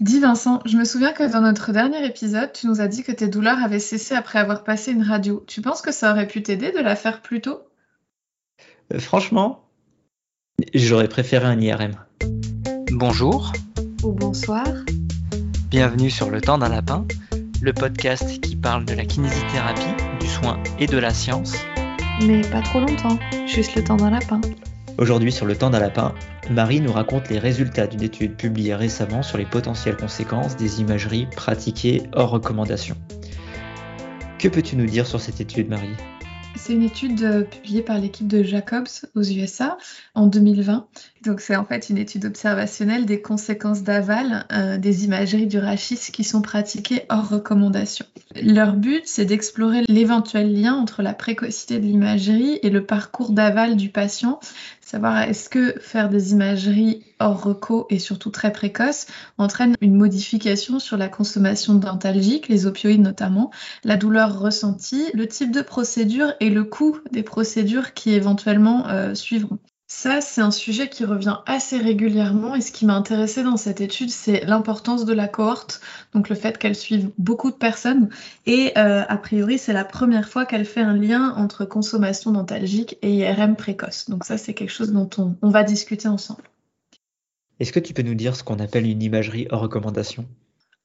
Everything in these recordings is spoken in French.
Dis Vincent, je me souviens que dans notre dernier épisode, tu nous as dit que tes douleurs avaient cessé après avoir passé une radio. Tu penses que ça aurait pu t'aider de la faire plus tôt? Euh, franchement, j'aurais préféré un IRM. Bonjour, Ou bonsoir bienvenue sur Le Temps d'un Lapin, le podcast qui parle de la kinésithérapie, du soin et de la science. Mais pas trop longtemps, juste le temps d'un lapin. Aujourd'hui, sur le temps d'un lapin, Marie nous raconte les résultats d'une étude publiée récemment sur les potentielles conséquences des imageries pratiquées hors recommandation. Que peux-tu nous dire sur cette étude, Marie? C'est une étude euh, publiée par l'équipe de Jacobs aux USA en 2020. Donc c'est en fait une étude observationnelle des conséquences d'aval euh, des imageries du rachis qui sont pratiquées hors recommandation. Leur but, c'est d'explorer l'éventuel lien entre la précocité de l'imagerie et le parcours d'aval du patient, savoir est-ce que faire des imageries hors reco et surtout très précoces entraîne une modification sur la consommation dentalgique, les opioïdes notamment, la douleur ressentie, le type de procédure et le coût des procédures qui éventuellement euh, suivront. Ça, c'est un sujet qui revient assez régulièrement et ce qui m'a intéressé dans cette étude, c'est l'importance de la cohorte, donc le fait qu'elle suive beaucoup de personnes et euh, a priori, c'est la première fois qu'elle fait un lien entre consommation dentalgique et IRM précoce. Donc ça, c'est quelque chose dont on, on va discuter ensemble. Est-ce que tu peux nous dire ce qu'on appelle une imagerie hors recommandation?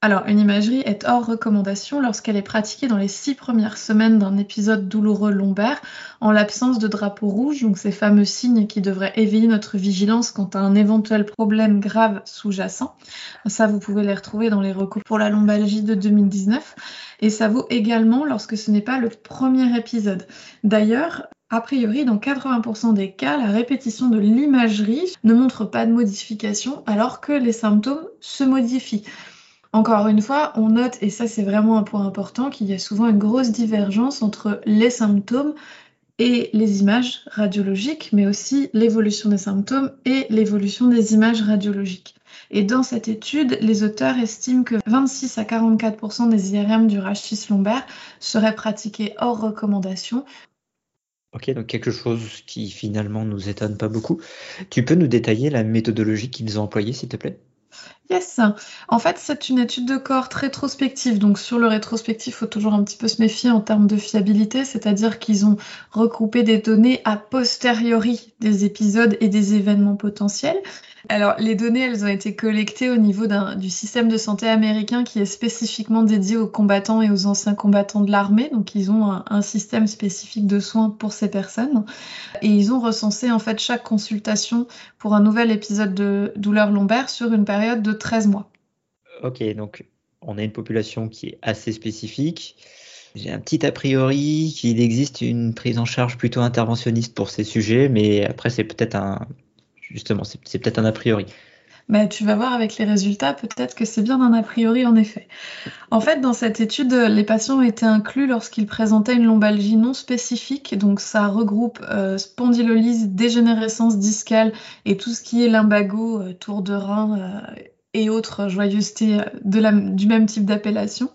Alors, une imagerie est hors recommandation lorsqu'elle est pratiquée dans les six premières semaines d'un épisode douloureux lombaire en l'absence de drapeau rouge, donc ces fameux signes qui devraient éveiller notre vigilance quant à un éventuel problème grave sous-jacent. Ça, vous pouvez les retrouver dans les recours pour la lombalgie de 2019. Et ça vaut également lorsque ce n'est pas le premier épisode. D'ailleurs, a priori, dans 80% des cas, la répétition de l'imagerie ne montre pas de modification alors que les symptômes se modifient. Encore une fois, on note, et ça c'est vraiment un point important, qu'il y a souvent une grosse divergence entre les symptômes et les images radiologiques, mais aussi l'évolution des symptômes et l'évolution des images radiologiques. Et dans cette étude, les auteurs estiment que 26 à 44% des IRM du rachis lombaire seraient pratiqués hors recommandation. Ok, donc quelque chose qui finalement nous étonne pas beaucoup. Tu peux nous détailler la méthodologie qu'ils ont employée, s'il te plaît? Yes. En fait, c'est une étude de cohorte rétrospective. Donc, sur le rétrospectif, il faut toujours un petit peu se méfier en termes de fiabilité, c'est-à-dire qu'ils ont regroupé des données a posteriori des épisodes et des événements potentiels. Alors, les données, elles ont été collectées au niveau du système de santé américain qui est spécifiquement dédié aux combattants et aux anciens combattants de l'armée. Donc, ils ont un, un système spécifique de soins pour ces personnes. Et ils ont recensé en fait chaque consultation pour un nouvel épisode de douleur lombaire sur une période de 13 mois. Ok, donc on a une population qui est assez spécifique. J'ai un petit a priori qu'il existe une prise en charge plutôt interventionniste pour ces sujets, mais après c'est peut-être un justement c'est peut-être un a priori. Mais tu vas voir avec les résultats, peut-être que c'est bien un a priori en effet. En fait, dans cette étude, les patients été inclus lorsqu'ils présentaient une lombalgie non spécifique, donc ça regroupe euh, spondylolyse, dégénérescence discale et tout ce qui est lumbago, euh, tour de rein euh, et autres joyeusetés euh, de du même type d'appellation.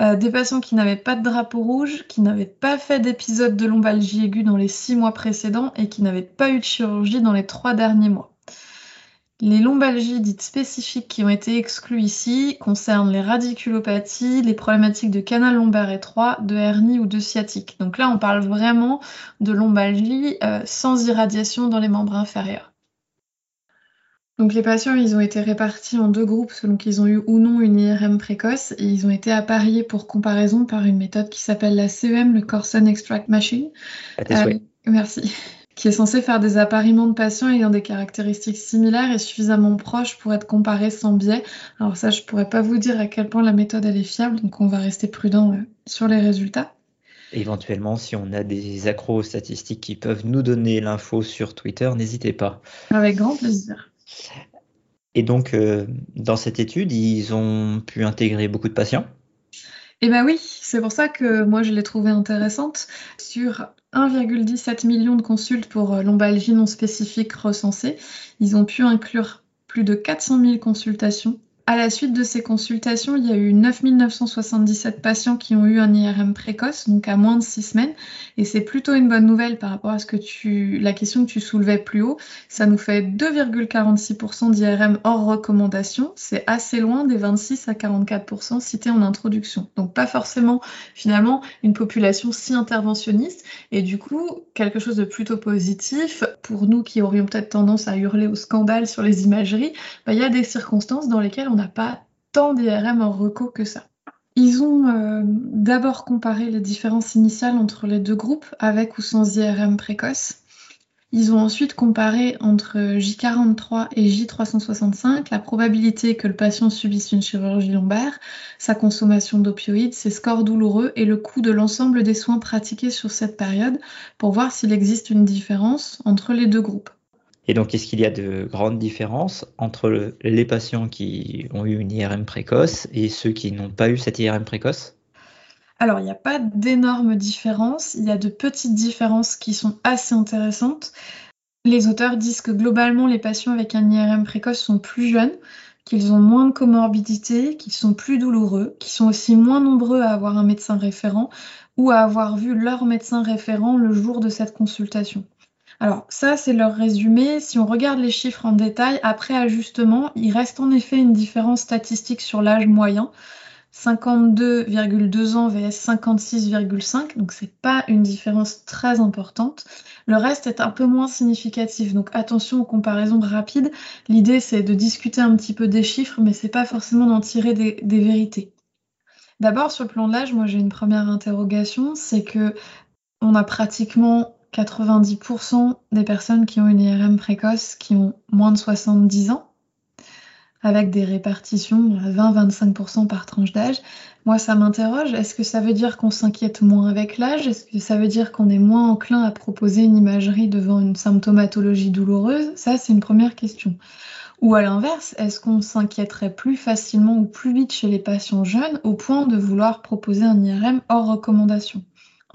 Euh, des patients qui n'avaient pas de drapeau rouge, qui n'avaient pas fait d'épisode de lombalgie aiguë dans les six mois précédents et qui n'avaient pas eu de chirurgie dans les trois derniers mois. Les lombalgies dites spécifiques qui ont été exclues ici concernent les radiculopathies, les problématiques de canal lombaire étroit, de hernie ou de sciatique. Donc là, on parle vraiment de lombalgie euh, sans irradiation dans les membres inférieurs. Donc les patients, ils ont été répartis en deux groupes selon qu'ils ont eu ou non une IRM précoce et ils ont été appariés pour comparaison par une méthode qui s'appelle la CEM, le Corson Extract Machine. Euh, merci. Qui est censé faire des appariements de patients ayant des caractéristiques similaires et suffisamment proches pour être comparés sans biais. Alors ça, je pourrais pas vous dire à quel point la méthode elle est fiable, donc on va rester prudent euh, sur les résultats. Éventuellement, si on a des accros aux statistiques qui peuvent nous donner l'info sur Twitter, n'hésitez pas. Avec grand plaisir. Et donc, euh, dans cette étude, ils ont pu intégrer beaucoup de patients. Eh ben oui, c'est pour ça que moi je l'ai trouvée intéressante. Sur 1,17 million de consultes pour euh, lombalgie non spécifique recensées, ils ont pu inclure plus de 400 000 consultations À la suite de ces consultations, il y a eu 9977 patients qui ont eu un IRM précoce, donc à moins de 6 semaines. Et c'est plutôt une bonne nouvelle par rapport à ce que tu, la question que tu soulevais plus haut. Ça nous fait 2,46% d'IRM hors recommandation. C'est assez loin des 26 à 44% cités en introduction. Donc pas forcément finalement une population si interventionniste. Et du coup, quelque chose de plutôt positif pour nous qui aurions peut-être tendance à hurler au scandale sur les imageries. Bah, il y a des circonstances dans lesquelles on n'a pas tant d'IRM en reco que ça. Ils ont euh, d'abord comparé les différences initiales entre les deux groupes, avec ou sans IRM précoce. Ils ont ensuite comparé entre J43 et J365 la probabilité que le patient subisse une chirurgie lombaire, sa consommation d'opioïdes, ses scores douloureux et le coût de l'ensemble des soins pratiqués sur cette période pour voir s'il existe une différence entre les deux groupes. Et donc, est-ce qu'il y a de grandes différences entre les patients qui ont eu une IRM précoce et ceux qui n'ont pas eu cette IRM précoce? Alors, il n'y a pas d'énormes différences, il y a de petites différences qui sont assez intéressantes. Les auteurs disent que globalement, les patients avec un IRM précoce sont plus jeunes, qu'ils ont moins de comorbidité, qu'ils sont plus douloureux, qu'ils sont aussi moins nombreux à avoir un médecin référent ou à avoir vu leur médecin référent le jour de cette consultation. Alors ça, c'est leur résumé. Si on regarde les chiffres en détail, après ajustement, il reste en effet une différence statistique sur l'âge moyen. 52,2 ans vs 56,5, donc c'est pas une différence très importante. Le reste est un peu moins significatif, donc attention aux comparaisons rapides. L'idée c'est de discuter un petit peu des chiffres, mais c'est pas forcément d'en tirer des, vérités. D'abord sur le plan de l'âge, moi j'ai une première interrogation, c'est que on a pratiquement 90% des personnes qui ont une IRM précoce qui ont moins de 70 ans, avec des répartitions à 20-25% par tranche d'âge. Moi, ça m'interroge. Est-ce que ça veut dire qu'on s'inquiète moins avec l'âge? Est-ce que ça veut dire qu'on est moins enclin à proposer une imagerie devant une symptomatologie douloureuse? Ça, c'est une première question. Ou à l'inverse, est-ce qu'on s'inquiéterait plus facilement ou plus vite chez les patients jeunes au point de vouloir proposer un IRM hors recommandation?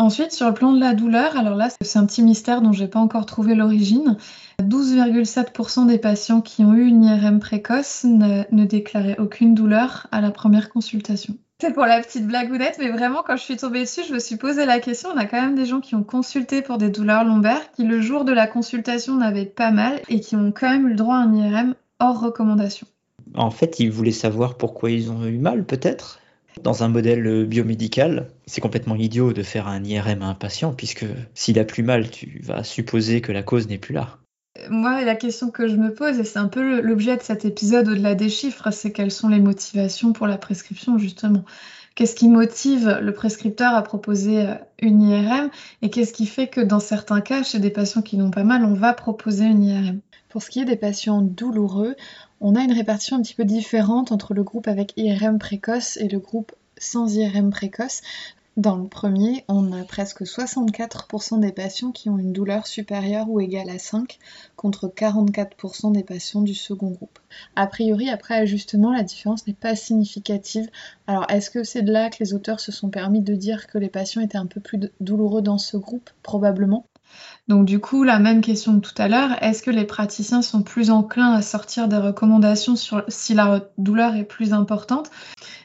Ensuite, sur le plan de la douleur, alors là, c'est un petit mystère dont j'ai pas encore trouvé l'origine. 12,7% des patients qui ont eu une IRM précoce ne, déclaraient aucune douleur à la première consultation. C'est pour la petite blagounette, mais vraiment, quand je suis tombée dessus, je me suis posé la question. On a quand même des gens qui ont consulté pour des douleurs lombaires, qui le jour de la consultation n'avaient pas mal et qui ont quand même eu le droit à un IRM hors recommandation. En fait, ils voulaient savoir pourquoi ils ont eu mal, peut-être? Dans un modèle biomédical, c'est complètement idiot de faire un IRM à un patient, puisque s'il a plus mal, tu vas supposer que la cause n'est plus là. Moi, la question que je me pose, et c'est un peu l'objet de cet épisode au-delà des chiffres, c'est quelles sont les motivations pour la prescription, justement. Qu'est-ce qui motive le prescripteur à proposer euh, une IRM et qu'est-ce qui fait que dans certains cas, chez des patients qui n'ont pas mal, on va proposer une IRM Pour ce qui est des patients douloureux, on a une répartition un petit peu différente entre le groupe avec IRM précoce et le groupe sans IRM précoce. Dans le premier, on a presque 64% des patients qui ont une douleur supérieure ou égale à 5, contre 44% des patients du second groupe. A priori, après ajustement, la différence n'est pas significative. Alors, est-ce que c'est de là que les auteurs se sont permis de dire que les patients étaient un peu plus douloureux dans ce groupe? Probablement. Donc du coup, la même question que tout à l'heure, est-ce que les praticiens sont plus enclins à sortir des recommandations sur si la douleur est plus importante?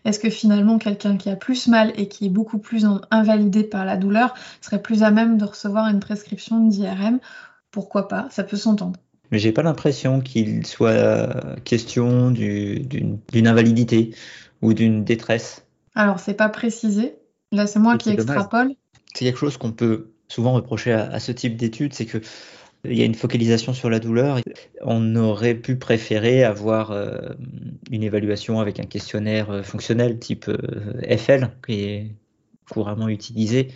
Est-ce que finalement quelqu'un qui a plus mal et qui est beaucoup plus invalidé par la douleur serait plus à même de recevoir une prescription d'IRM Pourquoi pas? Ça peut s'entendre. Mais j'ai pas l'impression qu'il soit question d'une invalidité ou d'une détresse. Alors c'est pas précisé. Là c'est moi qui extrapole. C'est quelque chose qu'on peut souvent reproché à, ce type d'études, c'est que il y a une focalisation sur la douleur. On aurait pu préférer avoir euh, une évaluation avec un questionnaire euh, fonctionnel type euh, FL qui est couramment utilisé.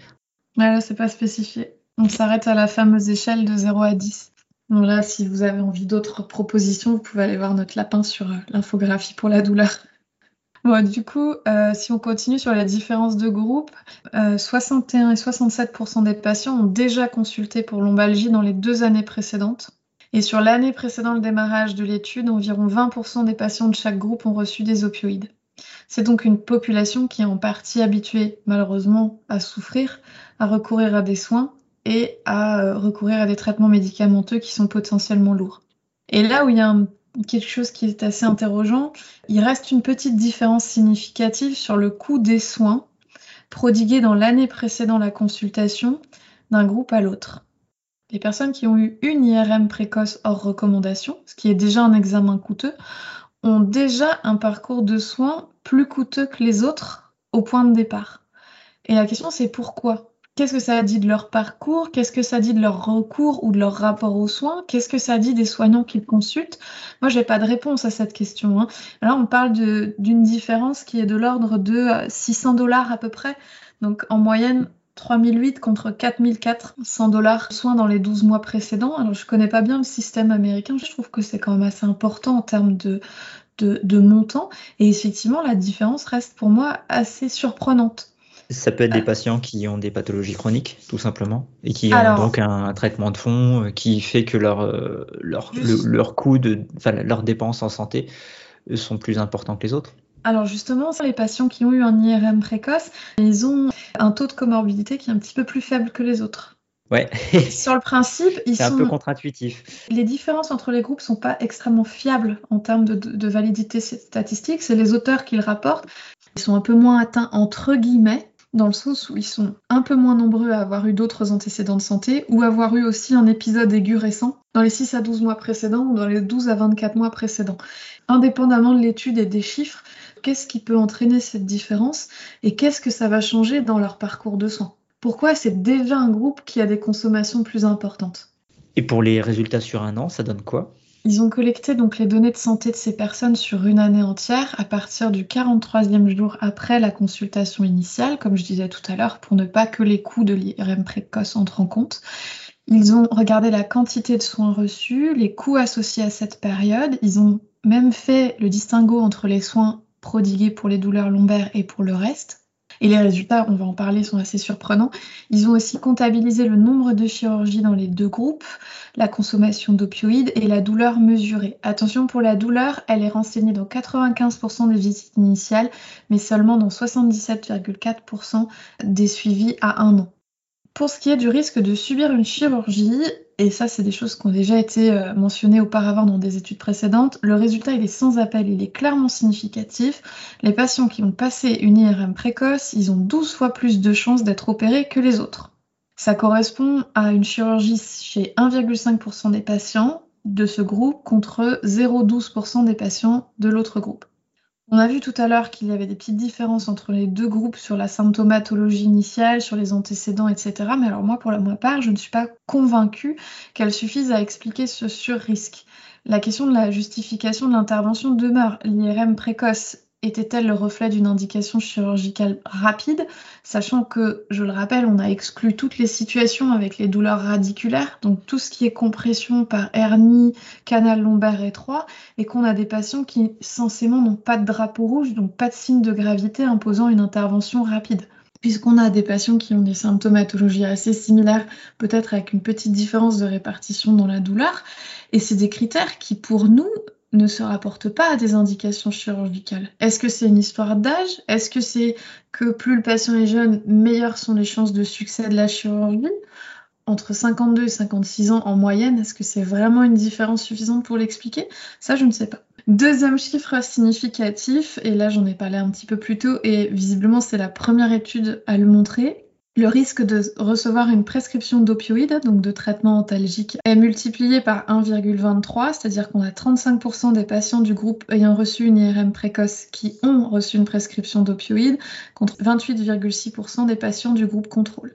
là, c'est pas spécifié. On s'arrête à la fameuse échelle de 0 à 10. Donc là, si vous avez envie d'autres propositions, vous pouvez aller voir notre lapin sur l'infographie pour la douleur du coup, euh, si on continue sur la différence de groupe, 61 euh, et 67% des patients ont déjà consulté pour lombalgie dans les deux années précédentes. Et sur l'année précédant le démarrage de l'étude, environ 20% des patients de chaque groupe ont reçu des opioïdes. C'est donc une population qui est en partie habituée, malheureusement, à souffrir, à recourir à des soins et à euh, recourir à des traitements médicamenteux qui sont potentiellement lourds. Et là où il y a un quelque chose qui est assez interrogeant. Il reste une petite différence significative sur le coût des soins prodigués dans l'année précédant la consultation d'un groupe à l'autre. Les personnes qui ont eu une IRM précoce hors recommandation, ce qui est déjà un examen coûteux, ont déjà un parcours de soins plus coûteux que les autres au point de départ. Et la question c'est pourquoi? Qu'est-ce que ça dit de leur parcours? Qu'est-ce que ça dit de leur recours ou de leur rapport aux soins? Qu'est-ce que ça dit des soignants qu'ils consultent? Moi, je n'ai pas de réponse à cette question. Hein. Là, on parle d'une différence qui est de l'ordre de 600 euh, dollars à peu près. Donc, en moyenne, 3008 contre 4400 dollars soins dans les 12 mois précédents. Alors, je connais pas bien le système américain. Je trouve que c'est quand même assez important en termes de, de, de montant. Et effectivement, la différence reste pour moi assez surprenante. Ça peut être des ah. patients qui ont des pathologies chroniques, tout simplement, et qui ont donc un, traitement de fond euh, qui fait que leur, euh, leur, leur coût, de, enfin, leurs dépenses en santé euh, sont plus importants que les autres. Alors justement, les patients qui ont eu un IRM précoce, ils ont un taux de comorbidité qui est un petit peu plus faible que les autres. Ouais. Sur le principe, ils C'est un peu contre-intuitif. Les différences entre les groupes sont pas extrêmement fiables en termes de, de validité statistique. C'est les auteurs qui le rapportent. Ils sont un peu moins atteints entre guillemets dans le sens où ils sont un peu moins nombreux à avoir eu d'autres antécédents de santé ou avoir eu aussi un épisode aigu récent dans les 6 à 12 mois précédents ou dans les 12 à 24 mois précédents. Indépendamment de l'étude et des chiffres, qu'est-ce qui peut entraîner cette différence et qu'est-ce que ça va changer dans leur parcours de soins? Pourquoi c'est déjà un groupe qui a des consommations plus importantes? Et pour les résultats sur un an, ça donne quoi? Ils ont collecté donc les données de santé de ces personnes sur une année entière à partir du 43e jour après la consultation initiale, comme je disais tout à l'heure, pour ne pas que les coûts de l'IRM précoce entrent en compte. Ils ont regardé la quantité de soins reçus, les coûts associés à cette période. Ils ont même fait le distinguo entre les soins prodigués pour les douleurs lombaires et pour le reste. Et les résultats, on va en parler, sont assez surprenants. Ils ont aussi comptabilisé le nombre de chirurgies dans les deux groupes, la consommation d'opioïdes et la douleur mesurée. Attention pour la douleur, elle est renseignée dans 95% des visites initiales, mais seulement dans 77,4% des suivis à un an. Pour ce qui est du risque de subir une chirurgie, et ça c'est des choses qui ont déjà été euh, mentionnées auparavant dans des études précédentes, le résultat il est sans appel, il est clairement significatif. Les patients qui ont passé une IRM précoce, ils ont 12 fois plus de chances d'être opérés que les autres. Ça correspond à une chirurgie chez 1,5% des patients de ce groupe contre 0,12% des patients de l'autre groupe. On a vu tout à l'heure qu'il y avait des petites différences entre les deux groupes sur la symptomatologie initiale, sur les antécédents, etc. Mais alors moi, pour ma part, je ne suis pas convaincue qu'elles suffisent à expliquer ce surrisque. La question de la justification de l'intervention demeure. L'IRM précoce était-elle le reflet d'une indication chirurgicale rapide, sachant que, je le rappelle, on a exclu toutes les situations avec les douleurs radiculaires, donc tout ce qui est compression par hernie, canal lombaire étroit, et qu'on a des patients qui censément n'ont pas de drapeau rouge, donc pas de signe de gravité imposant une intervention rapide puisqu'on a des patients qui ont des symptomatologies assez similaires, peut-être avec une petite différence de répartition dans la douleur. Et c'est des critères qui, pour nous, ne se rapporte pas à des indications chirurgicales. Est-ce que c'est une histoire d'âge? Est-ce que c'est que plus le patient est jeune, meilleures sont les chances de succès de la chirurgie? Entre 52 et 56 ans en moyenne, est-ce que c'est vraiment une différence suffisante pour l'expliquer? Ça, je ne sais pas. Deuxième chiffre significatif, et là j'en ai parlé un petit peu plus tôt, et visiblement c'est la première étude à le montrer, le risque de recevoir une prescription d'opioïdes, donc de traitement antalgique, est multiplié par 1,23, c'est-à-dire qu'on a 35% des patients du groupe ayant reçu une IRM précoce qui ont reçu une prescription d'opioïdes, contre 28,6% des patients du groupe contrôle.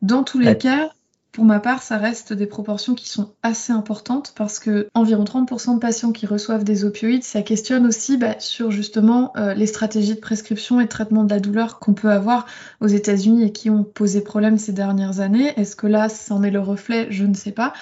Dans tous les cas, pour ma part, ça reste des proportions qui sont assez importantes parce que environ 30% de patients qui reçoivent des opioïdes, ça questionne aussi bah, sur justement euh, les stratégies de prescription et de traitement de la douleur qu'on peut avoir aux États-Unis et qui ont posé problème ces dernières années. Est-ce que là, c'en est le reflet? Je ne sais pas.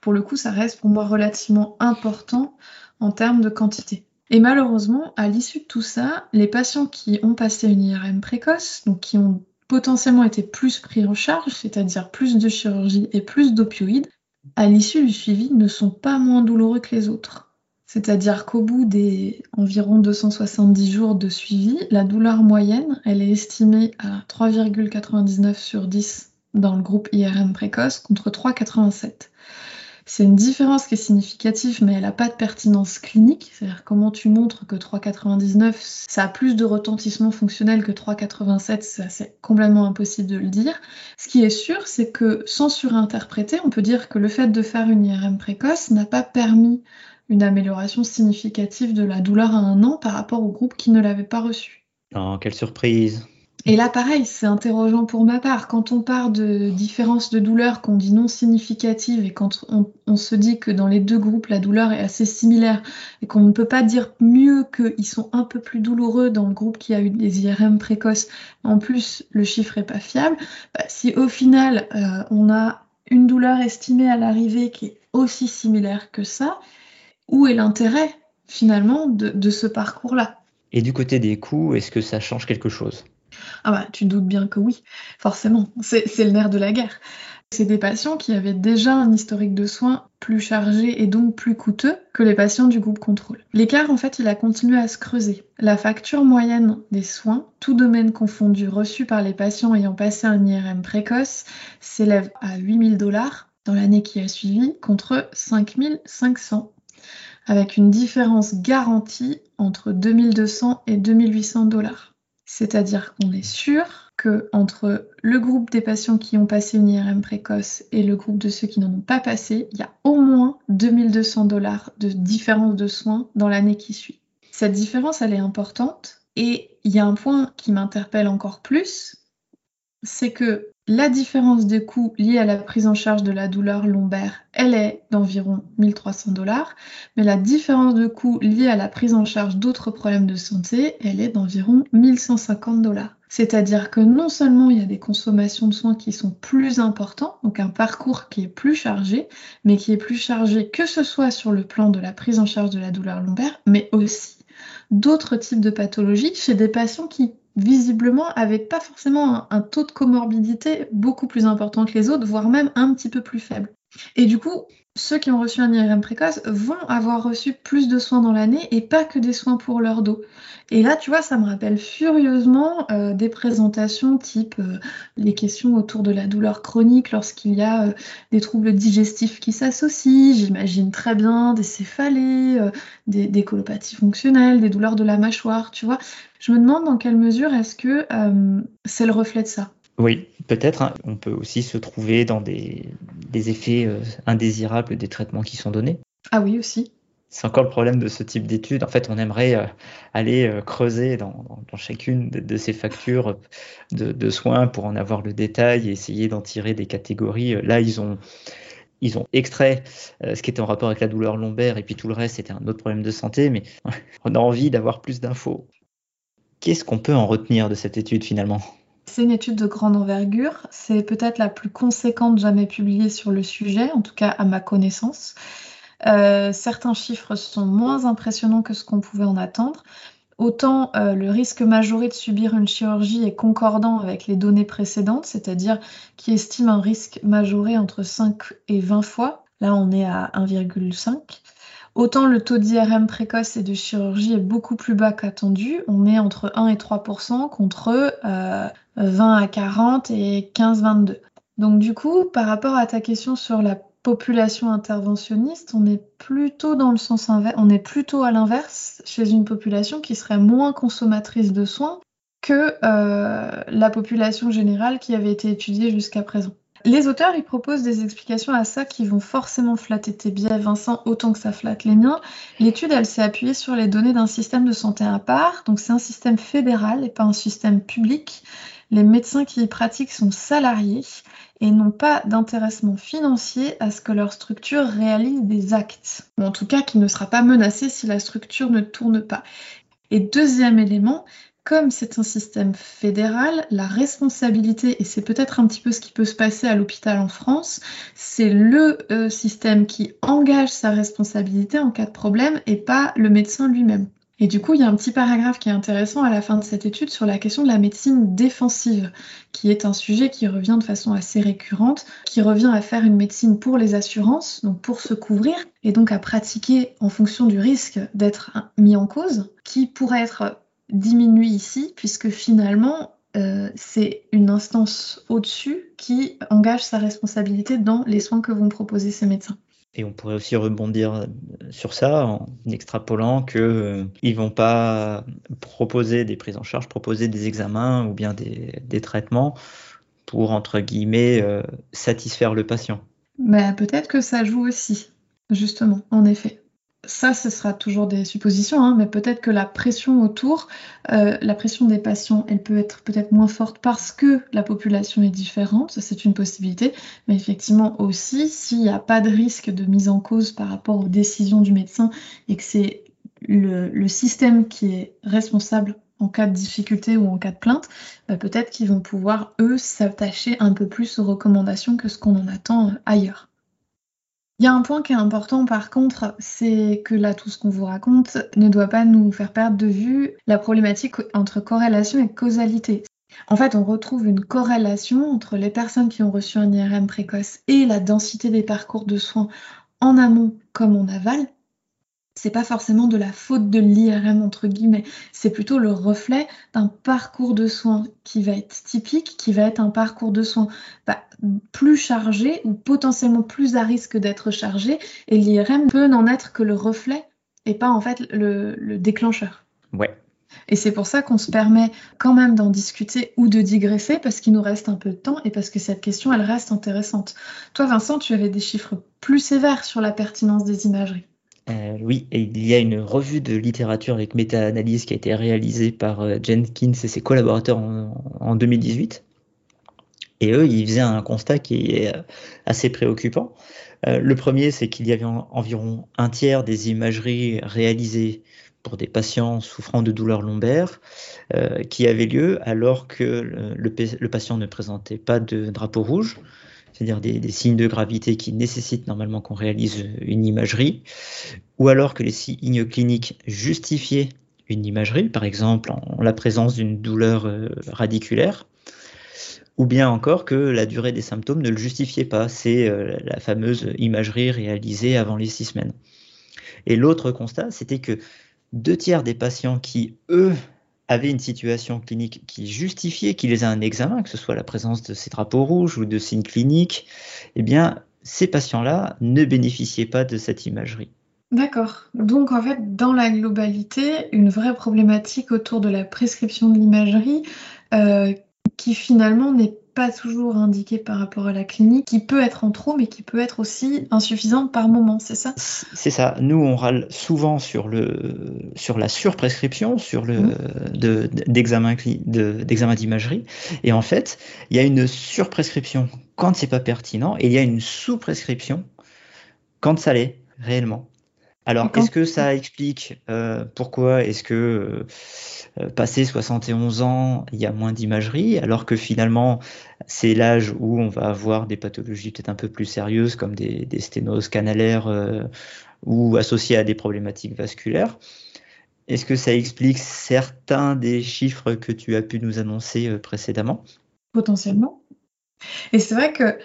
Pour le coup, ça reste pour moi relativement important en termes de quantité. Et malheureusement, à l'issue de tout ça, les patients qui ont passé une IRM précoce, donc qui ont potentiellement été plus pris en charge, c'est-à-dire plus de chirurgie et plus d'opioïdes, à l'issue du suivi ne sont pas moins douloureux que les autres. C'est-à-dire qu'au bout des environ 270 jours de suivi, la douleur moyenne, elle est estimée à 3,99 sur 10 dans le groupe IRM précoce contre 3,87. C'est une différence qui est significative, mais elle n'a pas de pertinence clinique. C'est-à-dire comment tu montres que 3,99, ça a plus de retentissement fonctionnel que 3,87, c'est complètement impossible de le dire. Ce qui est sûr, c'est que sans surinterpréter, on peut dire que le fait de faire une IRM précoce n'a pas permis une amélioration significative de la douleur à un an par rapport au groupe qui ne l'avait pas reçu. Oh, quelle surprise et là, pareil, c'est interrogeant pour ma part. Quand on parle de différences de douleur qu'on dit non significatives et quand on, se dit que dans les deux groupes, la douleur est assez similaire et qu'on ne peut pas dire mieux qu'ils sont un peu plus douloureux dans le groupe qui a eu des IRM précoces, en plus le chiffre est pas fiable, bah, si au final euh, on a une douleur estimée à l'arrivée qui est aussi similaire que ça, où est l'intérêt finalement de ce parcours-là? Et du côté des coûts, est-ce que ça change quelque chose? Ah bah, tu doutes bien que oui, forcément. C'est le nerf de la guerre. C'est des patients qui avaient déjà un historique de soins plus chargé et donc plus coûteux que les patients du groupe contrôle. L'écart, en fait, il a continué à se creuser. La facture moyenne des soins, tout domaine confondu, reçus par les patients ayant passé un IRM précoce, s'élève à 8000 dollars dans l'année qui a suivi contre 5500 avec une différence garantie entre 2200 et 2800 dollars. C'est-à-dire qu'on est sûr que entre le groupe des patients qui ont passé une IRM précoce et le groupe de ceux qui n'en ont pas passé, il y a au moins 2200 dollars de différence de soins dans l'année qui suit. Cette différence, elle est importante et il y a un point qui m'interpelle encore plus, c'est que la différence de coût liée à la prise en charge de la douleur lombaire, elle est d'environ 1300 dollars, mais la différence de coût liée à la prise en charge d'autres problèmes de santé, elle est d'environ 1150 dollars. C'est-à-dire que non seulement il y a des consommations de soins qui sont plus importants, donc un parcours qui est plus chargé, mais qui est plus chargé que ce soit sur le plan de la prise en charge de la douleur lombaire, mais aussi d'autres types de pathologies chez des patients qui visiblement avait pas forcément un, taux de comorbidité beaucoup plus important que les autres, voire même un petit peu plus faible. Et du coup, ceux qui ont reçu un IRM précoce vont avoir reçu plus de soins dans l'année et pas que des soins pour leur dos. Et là, tu vois, ça me rappelle furieusement euh, des présentations type euh, les questions autour de la douleur chronique lorsqu'il y a euh, des troubles digestifs qui s'associent. J'imagine très bien des céphalées, des, des, colopathies fonctionnelles, des douleurs de la mâchoire, tu vois. Je me demande dans quelle mesure est-ce que c'est le reflet de ça. Oui, peut-être. Hein. On peut aussi se trouver dans des, effets euh, indésirables des traitements qui sont donnés. Ah oui, aussi. C'est encore le problème de ce type d'études. En fait, on aimerait euh, aller euh, creuser dans, chacune de, ces factures de, soins pour en avoir le détail et essayer d'en tirer des catégories. Là, ils ont, ils ont extrait ce qui était en rapport avec la douleur lombaire et puis tout le reste, c'était un autre problème de santé, mais on a envie d'avoir plus d'infos. Qu'est-ce qu'on peut en retenir de cette étude finalement? C'est une étude de grande envergure. C'est peut-être la plus conséquente jamais publiée sur le sujet, en tout cas à ma connaissance. Euh, certains chiffres sont moins impressionnants que ce qu'on pouvait en attendre. Autant euh, le risque majoré de subir une chirurgie est concordant avec les données précédentes, c'est-à-dire qui estime un risque majoré entre 5 et 20 fois. Là, on est à 1,5. Autant le taux d'IRM précoce et de chirurgie est beaucoup plus bas qu'attendu. On est entre 1 et 3% contre 20 euh, à 40 et 15-22. Donc du coup, par rapport à ta question sur la population interventionniste, on est plutôt dans le sens inverse, on est plutôt à l'inverse chez une population qui serait moins consommatrice de soins que euh, la population générale qui avait été étudiée jusqu'à présent. Les auteurs, ils proposent des explications à ça qui vont forcément flatter tes biais, Vincent, autant que ça flatte les miens. L'étude, elle s'est appuyée sur les données d'un système de santé à part, donc c'est un système fédéral et pas un système public. Les médecins qui y pratiquent sont salariés et n'ont pas d'intéressement financier à ce que leur structure réalise des actes, en tout cas qui ne sera pas menacée si la structure ne tourne pas. Et deuxième élément, comme c'est un système fédéral, la responsabilité, et c'est peut-être un petit peu ce qui peut se passer à l'hôpital en France, c'est le euh, système qui engage sa responsabilité en cas de problème et pas le médecin lui-même. Et du coup, il y a un petit paragraphe qui est intéressant à la fin de cette étude sur la question de la médecine défensive, qui est un sujet qui revient de façon assez récurrente, qui revient à faire une médecine pour les assurances, donc pour se couvrir, et donc à pratiquer en fonction du risque d'être mis en cause, qui pourrait être diminue ici, puisque finalement, euh, c'est une instance au-dessus qui engage sa responsabilité dans les soins que vont proposer ces médecins. Et on pourrait aussi rebondir sur ça en extrapolant qu'ils euh, ne vont pas proposer des prises en charge, proposer des examens ou bien des, traitements pour, entre guillemets, euh, satisfaire le patient. Bah, Peut-être que ça joue aussi, justement, en effet ça, ce sera toujours des suppositions, hein, mais peut-être que la pression autour, euh, la pression des patients, elle peut être peut-être moins forte parce que la population est différente, c'est une possibilité, mais effectivement aussi, s'il n'y a pas de risque de mise en cause par rapport aux décisions du médecin et que c'est le, système qui est responsable en cas de difficulté ou en cas de plainte, bah, peut-être qu'ils vont pouvoir, eux, s'attacher un peu plus aux recommandations que ce qu'on en attend ailleurs. Il y a un point qui est important par contre, c'est que là tout ce qu'on vous raconte ne doit pas nous faire perdre de vue la problématique entre corrélation et causalité. En fait, on retrouve une corrélation entre les personnes qui ont reçu un IRM précoce et la densité des parcours de soins en amont comme en aval, c'est pas forcément de la faute de l'IRM entre guillemets, c'est plutôt le reflet d'un parcours de soins qui va être typique, qui va être un parcours de soins bah, plus chargé ou potentiellement plus à risque d'être chargé, et l'IRM peut n'en être que le reflet et pas en fait le, le déclencheur. Ouais. Et c'est pour ça qu'on se permet quand même d'en discuter ou de digresser parce qu'il nous reste un peu de temps et parce que cette question, elle reste intéressante. Toi, Vincent, tu avais des chiffres plus sévères sur la pertinence des imageries. Euh, oui, il y a une revue de littérature avec méta-analyse qui a été réalisée par euh, Jenkins et ses collaborateurs en, 2018. Et eux, ils faisaient un constat qui est euh, assez préoccupant. le premier, c'est qu'il y avait environ un tiers des imageries réalisées pour des patients souffrant de douleurs lombaires qui avaient lieu alors que le, patient ne présentait pas de drapeau rouge, c'est-à-dire des, signes de gravité qui nécessitent normalement qu'on réalise une imagerie, ou alors que les signes cliniques justifiaient une imagerie, par exemple en la présence d'une douleur euh, radiculaire, ou bien encore que la durée des symptômes ne le justifiait pas. C'est euh, la fameuse imagerie réalisée avant les six semaines. Et l'autre constat, c'était que deux tiers des patients qui, eux, une situation clinique qui justifiait qu'ils aient un examen, que ce soit la présence de ces drapeaux rouges ou de signes cliniques, eh bien, ces patients-là ne bénéficiaient pas de cette imagerie. D'accord. Donc en fait, dans la globalité, une vraie problématique autour de la prescription de l'imagerie euh, qui finalement n'est pas toujours indiqué par rapport à la clinique, qui peut être en trop, mais qui peut être aussi insuffisante par moment, c'est ça? C'est ça. Nous, on râle souvent sur, le, sur la surprescription, sur le mmh. d'examen d'imagerie. Et en fait, il y a une surprescription quand c'est pas pertinent, et il y a une sous-prescription quand ça l'est réellement. Alors, est-ce que ça explique euh, pourquoi est-ce que euh, passé 71 ans, il y a moins d'imagerie, alors que finalement, c'est l'âge où on va avoir des pathologies peut-être un peu plus sérieuses, comme des, sténoses canalaires euh, ou associées à des problématiques vasculaires? Est-ce que ça explique certains des chiffres que tu as pu nous annoncer précédemment? Potentiellement. Et c'est vrai que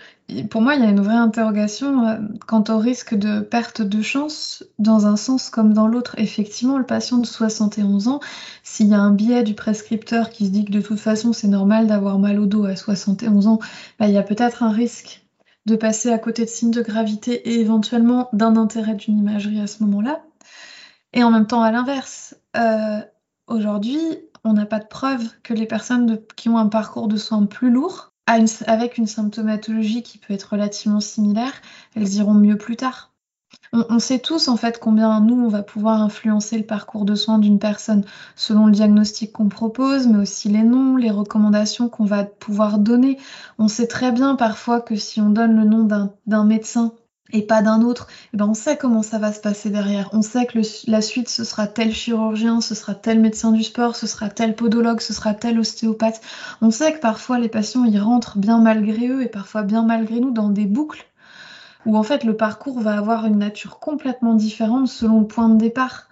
pour moi, il y a une vraie interrogation euh, quant au risque de perte de chance, dans un sens comme dans l'autre. Effectivement, le patient de 71 ans, s'il y a un biais du prescripteur qui se dit que de toute façon c'est normal d'avoir mal au dos à 71 ans, bah, il y a peut-être un risque de passer à côté de signes de gravité et éventuellement d'un intérêt d'une imagerie à ce moment-là. Et en même temps, à l'inverse, euh, aujourd'hui, on n'a pas de preuve que les personnes qui ont un parcours de soins plus lourd avec une symptomatologie qui peut être relativement similaire, elles iront mieux plus tard. On, sait tous en fait combien nous on va pouvoir influencer le parcours de soins d'une personne selon le diagnostic qu'on propose, mais aussi les noms, les recommandations qu'on va pouvoir donner. On sait très bien parfois que si on donne le nom d'un médecin et pas d'un autre, eh ben on sait comment ça va se passer derrière. On sait que la suite, ce sera tel chirurgien, ce sera tel médecin du sport, ce sera tel podologue, ce sera tel ostéopathe. On sait que parfois les patients, ils rentrent bien malgré eux et parfois bien malgré nous dans des boucles où en fait le parcours va avoir une nature complètement différente selon le point de départ.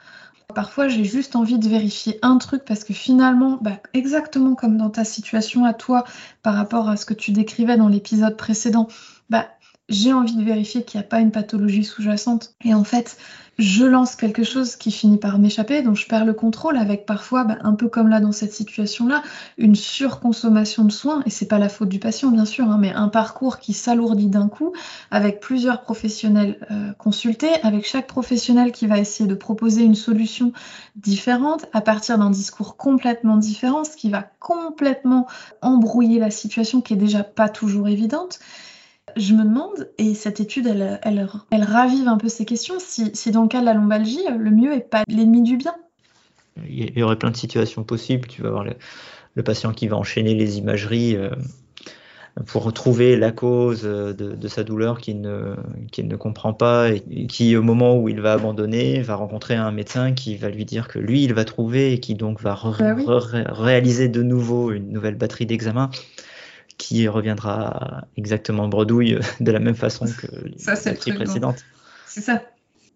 Parfois, j'ai juste envie de vérifier un truc parce que finalement, bah, exactement comme dans ta situation à toi par rapport à ce que tu décrivais dans l'épisode précédent, bah, j'ai envie de vérifier qu'il n'y a pas une pathologie sous-jacente. Et en fait, je lance quelque chose qui finit par m'échapper, donc je perds le contrôle avec parfois, bah, un peu comme là dans cette situation-là, une surconsommation de soins, et c'est pas la faute du patient bien sûr, hein, mais un parcours qui s'alourdit d'un coup avec plusieurs professionnels euh, consultés, avec chaque professionnel qui va essayer de proposer une solution différente à partir d'un discours complètement différent, ce qui va complètement embrouiller la situation qui est déjà pas toujours évidente. Je me demande, et cette étude, elle, elle, ravive un peu ces questions, si, dans le cas de la lombalgie, le mieux n'est pas l'ennemi du bien. Il y aurait plein de situations possibles. Tu vas avoir le, patient qui va enchaîner les imageries euh, pour retrouver la cause de, sa douleur qu'il ne, ne comprend pas et qui, au moment où il va abandonner, va rencontrer un médecin qui va lui dire que lui, il va trouver et qui donc va bah réaliser de nouveau une nouvelle batterie d'examen qui reviendra exactement bredouille de la même façon que ça, la précédente. C'est ça.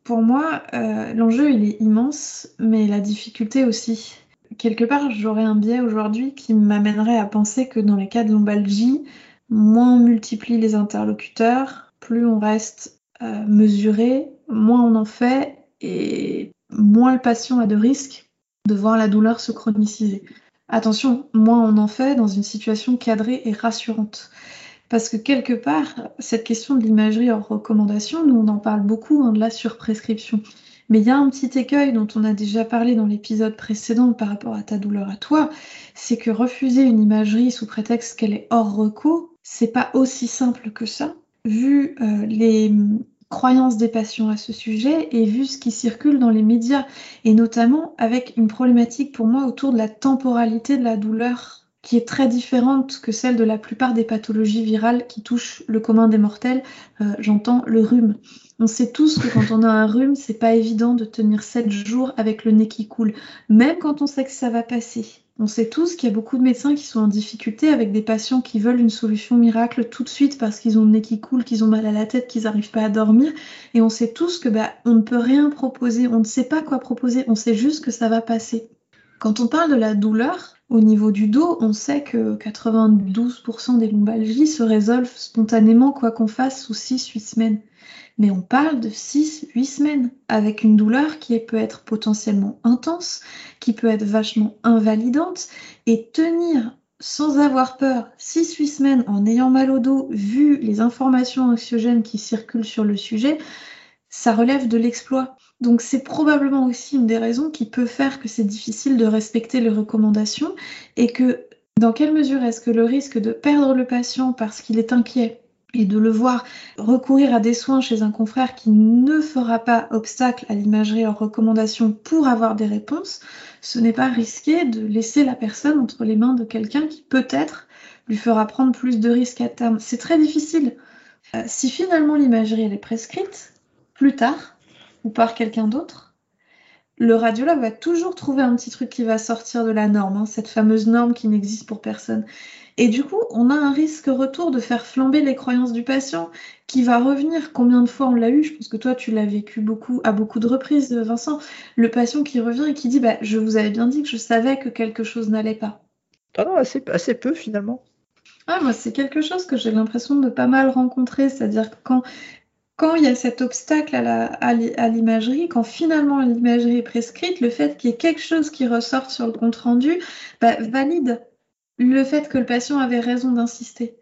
Pour moi, euh, l'enjeu, il est immense, mais la difficulté aussi. Quelque part, j'aurais un biais aujourd'hui qui m'amènerait à penser que dans les cas de lombalgie, moins on multiplie les interlocuteurs, plus on reste euh, mesuré, moins on en fait, et moins le patient a de risque de voir la douleur se chroniciser. Attention, moins on en fait dans une situation cadrée et rassurante. Parce que quelque part, cette question de l'imagerie hors recommandation, nous on en parle beaucoup hein, de la surprescription. Mais il y a un petit écueil dont on a déjà parlé dans l'épisode précédent par rapport à ta douleur à toi, c'est que refuser une imagerie sous prétexte qu'elle est hors recours, c'est pas aussi simple que ça, vu euh, les croyances des patients à ce sujet et vu ce qui circule dans les médias, et notamment avec une problématique pour moi autour de la temporalité de la douleur qui est très différente que celle de la plupart des pathologies virales qui touchent le commun des mortels, euh, j'entends le rhume. On sait tous que quand on a un rhume, c'est pas évident de tenir 7 jours avec le nez qui coule, même quand on sait que ça va passer. On sait tous qu'il y a beaucoup de médecins qui sont en difficulté avec des patients qui veulent une solution miracle tout de suite parce qu'ils ont le nez qui coule, qu'ils ont mal à la tête, qu'ils n'arrivent pas à dormir. Et on sait tous que bah, on ne peut rien proposer, on ne sait pas quoi proposer, on sait juste que ça va passer. Quand on parle de la douleur, au niveau du dos, on sait que 92% des lombalgies se résolvent spontanément quoi qu'on fasse sous 6-8 semaines mais on parle de 6-8 semaines avec une douleur qui peut être potentiellement intense, qui peut être vachement invalidante, et tenir sans avoir peur 6-8 semaines en ayant mal au dos, vu les informations anxiogènes qui circulent sur le sujet, ça relève de l'exploit. Donc c'est probablement aussi une des raisons qui peut faire que c'est difficile de respecter les recommandations et que dans quelle mesure est-ce que le risque de perdre le patient parce qu'il est inquiet et de le voir recourir à des soins chez un confrère qui ne fera pas obstacle à l'imagerie en recommandation pour avoir des réponses, ce n'est pas risqué de laisser la personne entre les mains de quelqu'un qui peut-être lui fera prendre plus de risques à terme. C'est très difficile. Euh, si finalement l'imagerie est prescrite, plus tard, ou par quelqu'un d'autre, le radiologue va toujours trouver un petit truc qui va sortir de la norme, hein, cette fameuse norme qui n'existe pour personne. Et du coup, on a un risque retour de faire flamber les croyances du patient qui va revenir. Combien de fois on l'a eu? Je pense que toi, tu l'as vécu beaucoup, à beaucoup de reprises, Vincent. Le patient qui revient et qui dit bah, Je vous avais bien dit que je savais que quelque chose n'allait pas. Ah non, assez, assez peu finalement. Ah, moi, c'est quelque chose que j'ai l'impression de pas mal rencontrer. C'est-à-dire que quand, quand il y a cet obstacle à l'imagerie, quand finalement l'imagerie est prescrite, le fait qu'il y ait quelque chose qui ressorte sur le compte-rendu bah, valide le fait que le patient avait raison d'insister.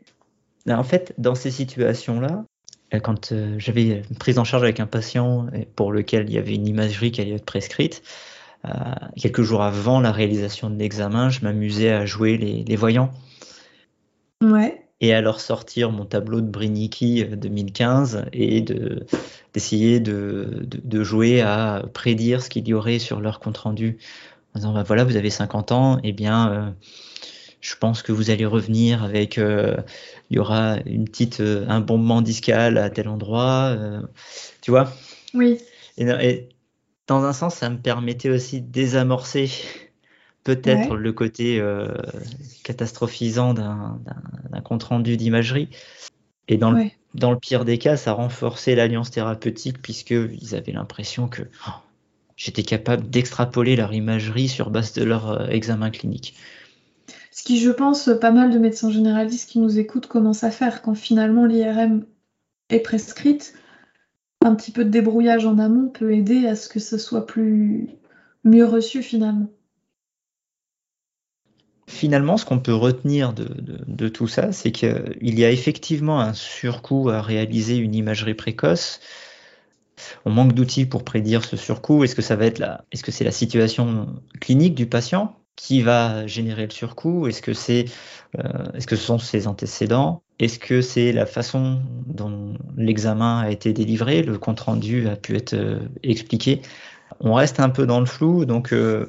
En fait, dans ces situations-là, euh, quand euh, j'avais une prise en charge avec un patient pour lequel il y avait une imagerie qui allait être prescrite, euh, quelques jours avant la réalisation de l'examen, je m'amusais à jouer les, voyants. Ouais. Et à leur sortir mon tableau de Brinicki 2015 et d'essayer de, de, jouer à prédire ce qu'il y aurait sur leur compte rendu. En disant, bah voilà, vous avez 50 ans, et eh bien, je pense que vous allez revenir avec, euh, il y aura une petite, euh, un bombement discal à tel endroit, euh, tu vois Oui. Et, dans un sens, ça me permettait aussi de désamorcer peut-être le côté catastrophisant d'un compte rendu d'imagerie. Et dans, le, dans le pire des cas, ça renforçait l'alliance thérapeutique puisqu'ils avaient l'impression que oh, j'étais capable d'extrapoler leur imagerie sur base de leur examen clinique. Ce qui, je pense, pas mal de médecins généralistes qui nous écoutent commencent à faire quand finalement l'IRM est prescrite. un petit peu de débrouillage en amont peut aider à ce que ce soit plus mieux reçu finalement. Finalement, ce qu'on peut retenir de, tout ça, c'est qu'il y a effectivement un surcoût à réaliser une imagerie précoce. On manque d'outils pour prédire ce surcoût. Est-ce que ça va être est-ce que c'est la situation clinique du patient? Qui va générer le surcoût? Est-ce que c'est, euh, est-ce que ce sont ses antécédents? Est-ce que c'est la façon dont l'examen a été délivré, le compte rendu a pu être euh, expliqué. On reste un peu dans le flou, donc euh,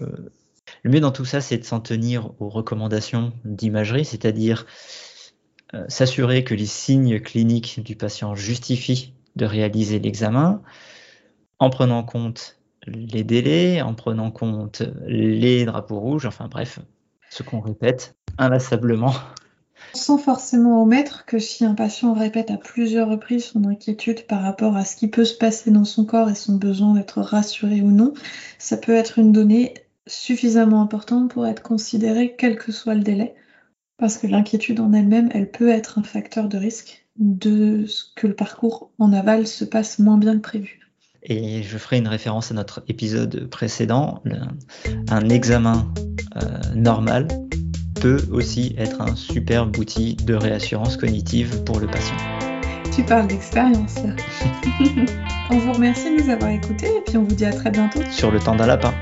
le mieux dans tout ça, c'est de s'en tenir aux recommandations d'imagerie, c'est-à-dire euh, s'assurer que les signes cliniques du patient justifient de réaliser l'examen en prenant compte les délais, en prenant compte les drapeaux rouges, enfin bref, ce qu'on répète inlassablement. Sans forcément omettre que si un patient répète à plusieurs reprises son inquiétude par rapport à ce qui peut se passer dans son corps et son besoin d'être rassuré ou non, ça peut être une donnée suffisamment importante pour être considérée quel que soit le délai, parce que l'inquiétude en elle-même, elle peut être un facteur de risque de ce que le parcours en aval se passe moins bien que prévu. Et je ferai une référence à notre épisode précédent. un examen euh, normal peut aussi être un superbe outil de réassurance cognitive pour le patient. Tu parles d'expérience. on vous remercie de nous avoir écoutés et puis on vous dit à très bientôt. Sur le temps d'un lapin.